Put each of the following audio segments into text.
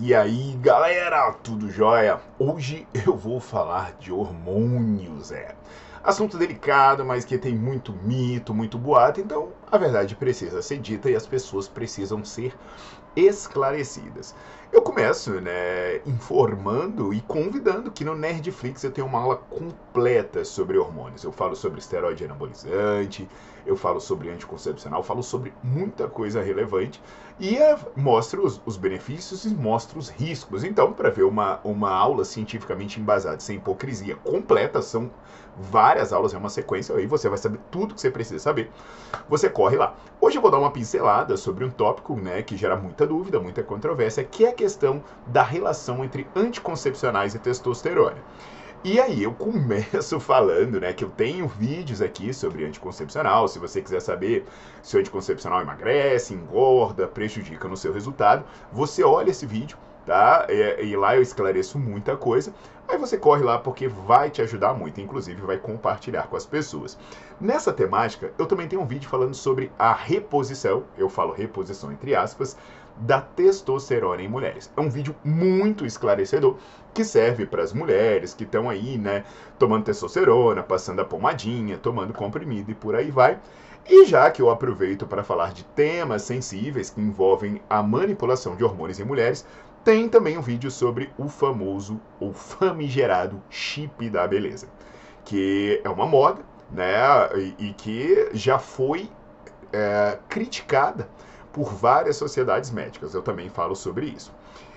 E aí, galera, tudo jóia? Hoje eu vou falar de hormônios, é. Assunto delicado, mas que tem muito mito, muito boato, então a verdade precisa ser dita e as pessoas precisam ser esclarecidas. Eu começo, né, informando e convidando que no Nerdflix eu tenho uma aula completa sobre hormônios. Eu falo sobre esteroide anabolizante, eu falo sobre anticoncepcional, falo sobre muita coisa relevante e é, mostro os, os, benefícios e mostro os riscos. Então, para ver uma, uma aula cientificamente embasada, sem hipocrisia completa, são várias aulas, é uma sequência, aí você vai saber tudo que você precisa saber. Você corre lá. Hoje eu vou dar uma pincelada sobre um tópico né, que gera muita dúvida, muita controvérsia, que é a questão da relação entre anticoncepcionais e testosterona. E aí eu começo falando, né, que eu tenho vídeos aqui sobre anticoncepcional, se você quiser saber se o anticoncepcional emagrece, engorda, prejudica no seu resultado, você olha esse vídeo, tá? E, e, lá eu esclareço muita coisa. Aí você corre lá porque vai te ajudar muito, inclusive vai compartilhar com as pessoas. Nessa temática, eu também tenho um vídeo falando sobre a reposição, eu falo reposição entre aspas, da testosterona em mulheres. É um vídeo muito esclarecedor que serve para as mulheres que estão aí, né, tomando testosterona, passando a pomadinha, tomando comprimido e por aí vai. E já que eu aproveito para falar de temas sensíveis que envolvem a manipulação de hormônios em mulheres, tem também um vídeo sobre o famoso ou famigerado chip da beleza, que é uma moda, né, e, e que já foi é, criticada por várias sociedades médicas. Eu também falo sobre isso.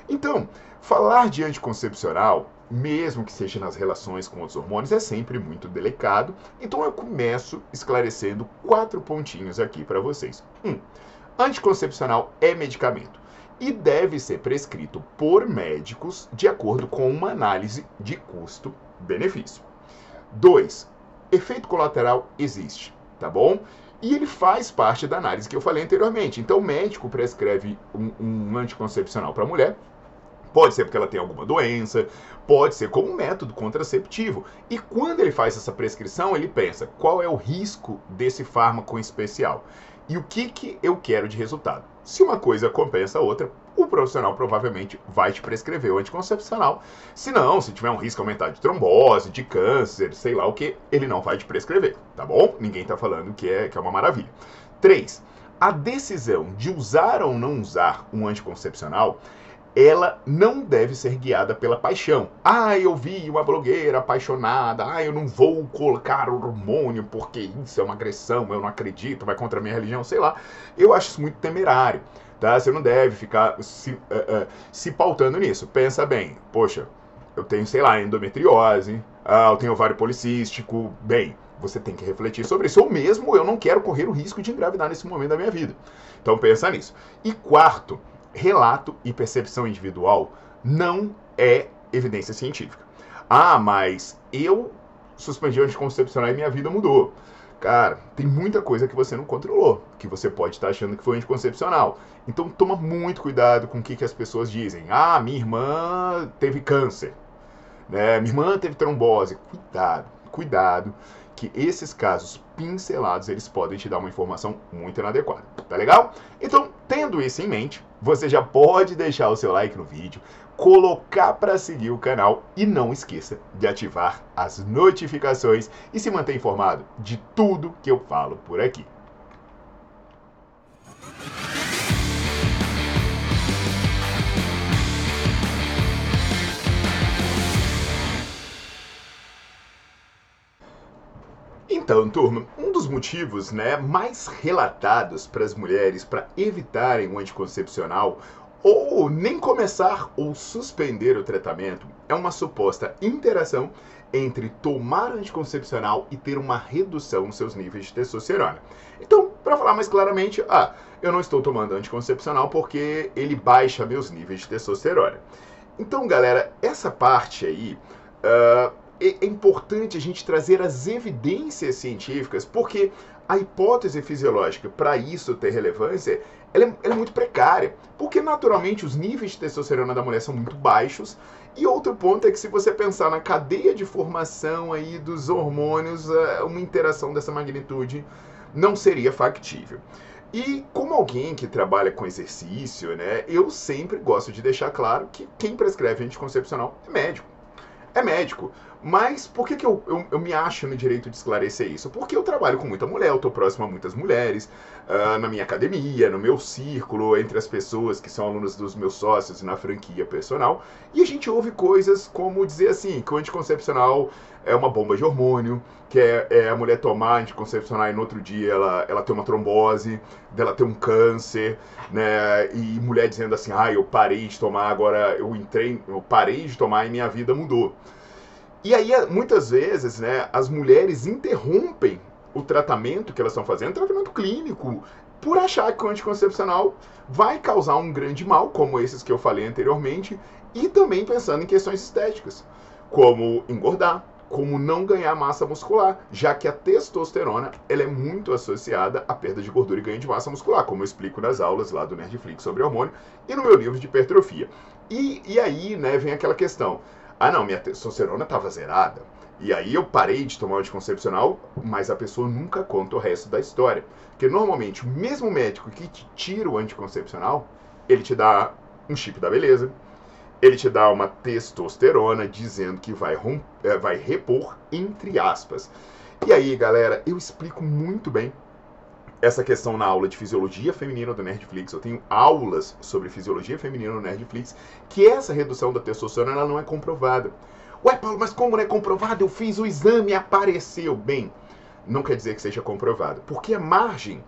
Então, falar de anticoncepcional, mesmo que seja nas relações com outros hormônios, é sempre muito delicado. Então eu começo esclarecendo quatro pontinhos aqui para vocês. Um, anticoncepcional é medicamento e deve ser prescrito por médicos de acordo com uma análise de custo-benefício. 2. Efeito colateral existe, tá bom? E ele faz parte da análise que eu falei anteriormente. Então, o médico prescreve um, um anticoncepcional para a mulher, Pode ser porque ela tem alguma doença, pode ser como método contraceptivo. E quando ele faz essa prescrição, ele pensa qual é o risco desse fármaco especial e o que, que eu quero de resultado. Se uma coisa compensa a outra, o profissional provavelmente vai te prescrever o anticoncepcional. Se não, se tiver um risco aumentado de trombose, de câncer, sei lá o que, ele não vai te prescrever, tá bom? Ninguém está falando que é, que é uma maravilha. 3. A decisão de usar ou não usar um anticoncepcional ela não deve ser guiada pela paixão. Ah, eu vi uma blogueira apaixonada. Ah, eu não vou colocar hormônio porque isso é uma agressão, eu não acredito, vai contra a minha religião, sei lá. Eu acho isso muito temerário. Tá? Você não deve ficar se, uh, uh, se pautando nisso. Pensa bem, poxa, eu tenho, sei lá, endometriose, ah, eu tenho ovário policístico. Bem, você tem que refletir sobre isso. Ou mesmo eu não quero correr o risco de engravidar nesse momento da minha vida. Então pensa nisso. E quarto, relato e percepção individual não é evidência científica. Ah, mas eu suspendi o anticoncepcional e minha vida mudou. Cara, tem muita coisa que você não controlou, que você pode estar achando que foi anticoncepcional. Então toma muito cuidado com o que, que as pessoas dizem. Ah, minha irmã teve câncer. Né? Minha irmã teve trombose. Cuidado, cuidado que esses casos pincelados eles podem te dar uma informação muito inadequada, tá legal? Então, tendo isso em mente, você já pode deixar o seu like no vídeo, colocar para seguir o canal e não esqueça de ativar as notificações e se manter informado de tudo que eu falo por aqui. Então, turma, um dos motivos né, mais relatados para as mulheres para evitarem o anticoncepcional ou nem começar ou suspender o tratamento é uma suposta interação entre tomar anticoncepcional e ter uma redução nos seus níveis de testosterona. Então, para falar mais claramente, ah, eu não estou tomando anticoncepcional porque ele baixa meus níveis de testosterona. Então, galera, essa parte aí uh, é importante a gente trazer as evidências científicas, porque a hipótese fisiológica para isso ter relevância ela é, ela é, muito precária, porque naturalmente os níveis de testosterona da mulher são muito baixos. E outro ponto é que se você pensar na cadeia de formação aí dos hormônios, é, uma interação dessa magnitude não seria factível. E como alguém que trabalha com exercício, né, eu sempre gosto de deixar claro que quem prescreve anticoncepcional é médico. É médico. Mas por que, que eu, eu, eu, me acho no direito de esclarecer isso? Porque eu trabalho com muita mulher, eu estou próximo a muitas mulheres, uh, na minha academia, no meu círculo, entre as pessoas que são alunos dos meus sócios e na franquia personal, e a gente ouve coisas como dizer assim, que o anticoncepcional é uma bomba de hormônio, que é, é a mulher tomar anticoncepcional e no outro dia ela, ela tem uma trombose, dela ter um câncer, né? E mulher dizendo assim, ah, eu parei de tomar, agora eu entrei, eu parei de tomar e minha vida mudou. E aí, muitas vezes, né, as mulheres interrompem o tratamento que elas estão fazendo, tratamento clínico, por achar que o anticoncepcional vai causar um grande mal, como esses que eu falei anteriormente, e também pensando em questões estéticas, como engordar, como não ganhar massa muscular, já que a testosterona ela é muito associada à perda de gordura e ganho de massa muscular, como eu explico nas aulas lá do Nerdflix sobre hormônio e no meu livro de hipertrofia. E, e aí né, vem aquela questão, ah, não, minha testosterona estava zerada. E aí eu parei de tomar o anticoncepcional, mas a pessoa nunca conta o resto da história. Porque normalmente o mesmo médico que te tira o anticoncepcional, ele te dá um chip da beleza, ele te dá uma testosterona dizendo que vai, é, vai repor, entre aspas. E aí, galera, eu explico muito bem essa questão na aula de fisiologia feminina do Nerdflix. Eu tenho aulas sobre fisiologia feminina no Nerdflix, que essa redução da testosterona ela não é comprovada. Ué, Paulo, mas como não é comprovado? Eu fiz o exame e apareceu. Bem, não quer dizer que seja comprovado, porque a margem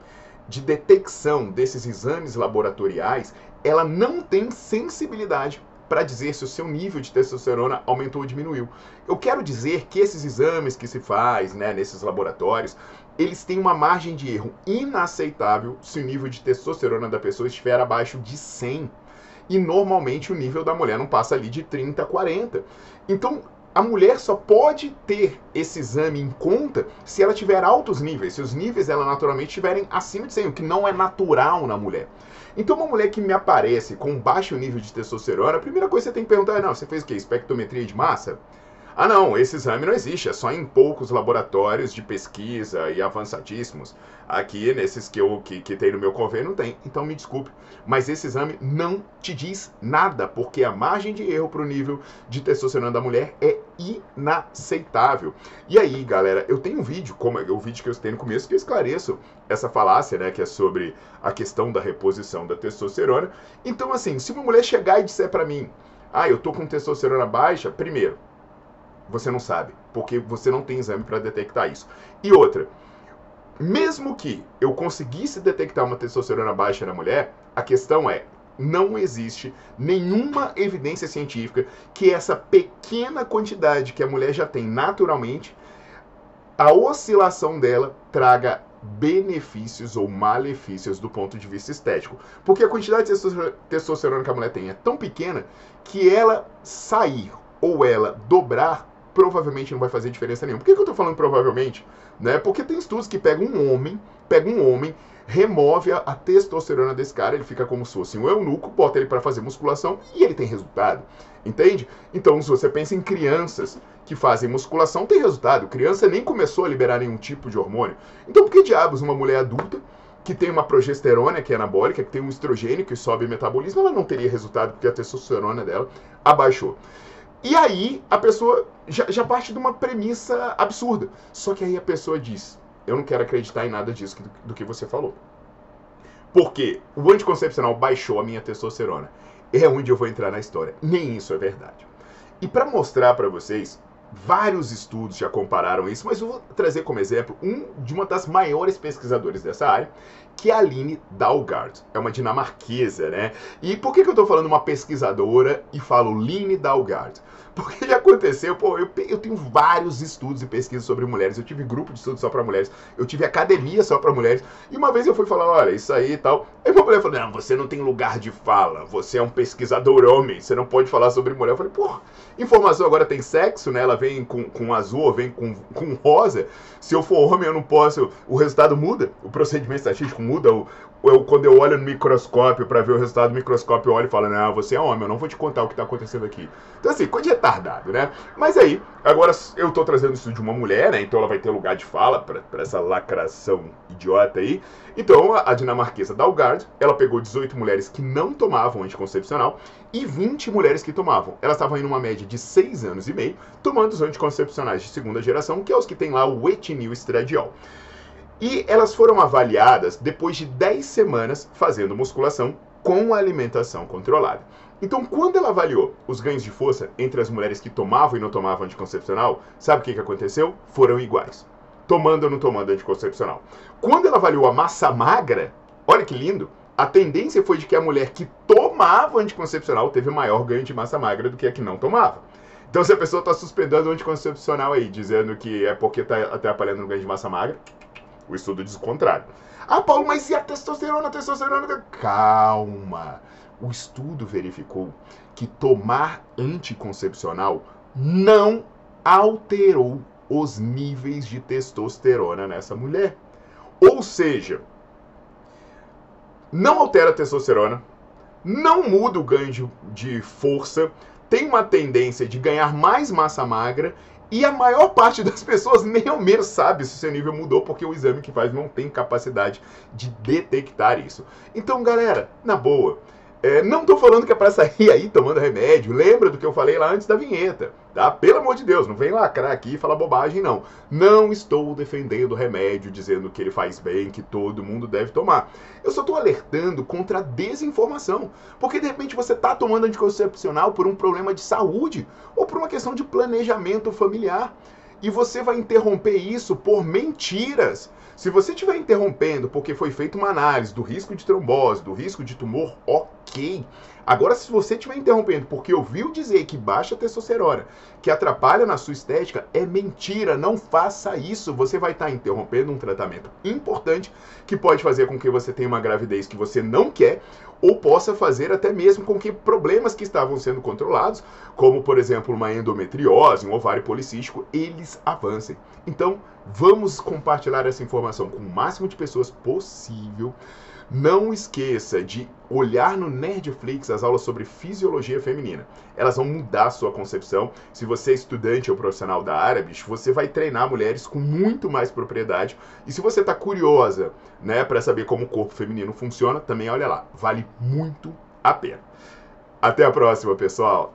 de detecção desses exames laboratoriais, ela não tem sensibilidade para dizer se o seu nível de testosterona aumentou ou diminuiu. Eu quero dizer que esses exames que se faz né, nesses laboratórios, eles têm uma margem de erro inaceitável se o nível de testosterona da pessoa estiver abaixo de 100. E normalmente o nível da mulher não passa ali de 30, 40. Então, a mulher só pode ter esse exame em conta se ela tiver altos níveis, se os níveis dela naturalmente estiverem acima de 100, o que não é natural na mulher. Então, uma mulher que me aparece com baixo nível de testosterona, a primeira coisa que você tem que perguntar é: não, você fez o quê? Espectrometria de massa? Ah, não, esse exame não existe, é só em poucos laboratórios de pesquisa e avançadíssimos. Aqui, nesses que, eu, que, que tem no meu convênio, não tem. Então, me desculpe, mas esse exame não te diz nada, porque a margem de erro para o nível de testosterona da mulher é inaceitável. E aí, galera, eu tenho um vídeo, como é o vídeo que eu citei no começo, que eu esclareço essa falácia, né, que é sobre a questão da reposição da testosterona. Então, assim, se uma mulher chegar e disser para mim, ah, eu tô com testosterona baixa, primeiro, você não sabe, porque você não tem exame para detectar isso. E outra, mesmo que eu conseguisse detectar uma testosterona baixa na mulher, a questão é, não existe nenhuma evidência científica que essa pequena quantidade que a mulher já tem naturalmente, a oscilação dela traga benefícios ou malefícios do ponto de vista estético. Porque a quantidade de testosterona que a mulher tem é tão pequena que ela sair ou ela dobrar provavelmente não vai fazer diferença nenhuma. Por que, que eu estou falando provavelmente? Né? Porque tem estudos que pegam um homem, pega um homem, remove a, a, testosterona desse cara, ele fica como se fosse um eunuco, bota ele para fazer musculação e ele tem resultado. Entende? Então, se você pensa em crianças que fazem musculação, tem resultado. Criança nem começou a liberar nenhum tipo de hormônio. Então, por que diabos uma mulher adulta que tem uma progesterona que é anabólica, que tem um estrogênio que sobe o metabolismo, ela não teria resultado porque a testosterona dela abaixou. E aí a pessoa já, já, parte de uma premissa absurda. Só que aí a pessoa diz: Eu não quero acreditar em nada disso do, do que você falou. Porque o anticoncepcional baixou a minha testosterona. É onde eu vou entrar na história. Nem isso é verdade. E para mostrar para vocês Vários estudos já compararam isso, mas eu vou trazer como exemplo um de uma das maiores pesquisadoras dessa área, que é a Aline Dalgaard. É uma dinamarquesa, né? E por que, que eu estou falando uma pesquisadora e falo Line Dalgaard? Porque já aconteceu, pô, eu, eu tenho vários estudos e pesquisas sobre mulheres. Eu tive grupo de estudos só para mulheres, eu tive academia só para mulheres. E uma vez eu fui falar, olha, isso aí e tal. Aí uma mulher falou, não, você não tem lugar de fala, você é um pesquisador homem, você não pode falar sobre mulher. Eu falei, pô, informação agora tem sexo, né? Ela vem com, com azul, vem com, com rosa. Se eu for homem, eu não posso. O resultado muda, o procedimento estatístico muda, o, eu, quando eu olho no microscópio para ver o resultado do microscópio, eu olho e falo, não, você é homem, eu não vou te contar o que está acontecendo aqui. Então, assim, coisa de retardado, né? Mas aí, agora eu estou trazendo isso de uma mulher, né? Então ela vai ter lugar de fala para essa lacração idiota aí. Então, a, a dinamarquesa Dalgard, ela pegou 18 mulheres que não tomavam anticoncepcional e 20 mulheres que tomavam. Elas estavam em uma média de 6 anos e meio, tomando os anticoncepcionais de segunda geração, que é os que tem lá o etinil estradiol. E elas foram avaliadas depois de 10 semanas fazendo musculação com alimentação controlada. Então, quando ela avaliou os ganhos de força entre as mulheres que tomavam e não tomavam anticoncepcional, sabe o que, que aconteceu? Foram iguais. Tomando ou não tomando anticoncepcional. Quando ela avaliou a massa magra, olha que lindo, a tendência foi de que a mulher que tomava anticoncepcional teve maior ganho de massa magra do que a que não tomava. Então, se a pessoa está suspendendo o anticoncepcional aí, dizendo que é porque está atrapalhando o ganho de massa magra, o estudo diz o contrário. Ah, Paulo, mas e a testosterona? A testosterona. Calma. O estudo verificou que tomar anticoncepcional não alterou os níveis de testosterona nessa mulher. Ou seja, não altera a testosterona, não muda o ganho de, de força, tem uma tendência de ganhar mais massa magra e a maior parte das pessoas nem ao menos sabe se o seu nível mudou, porque o exame que faz não tem capacidade de detectar isso. Então, galera, na boa, é, não estou falando que é para sair aí tomando remédio. Lembra do que eu falei lá antes da vinheta, tá? Pelo amor de Deus, não vem lacrar aqui e falar bobagem, não. Não estou defendendo o remédio, dizendo que ele faz bem, que todo mundo deve tomar. Eu só estou alertando contra a desinformação. Porque de repente você está tomando anticoncepcional por um problema de saúde ou por uma questão de planejamento familiar. E você vai interromper isso por mentiras. Se você estiver interrompendo porque foi feita uma análise do risco de trombose, do risco de tumor, ok. Agora, se você estiver interrompendo porque ouviu dizer que baixa testosterona, que atrapalha na sua estética, é mentira. Não faça isso. Você vai estar interrompendo um tratamento importante que pode fazer com que você tenha uma gravidez que você não quer ou possa fazer até mesmo com que problemas que estavam sendo controlados, como por exemplo uma endometriose, um ovário policístico, eles avancem. Então, vamos compartilhar essa informação com o máximo de pessoas possível. Não esqueça de olhar no Nerdflix as aulas sobre fisiologia feminina. Elas vão mudar a sua concepção. Se você é estudante ou profissional da área, bicho, você vai treinar mulheres com muito mais propriedade. E se você está curiosa, né, para saber como o corpo feminino funciona, também olha lá. Vale muito a pena. Até a próxima, pessoal.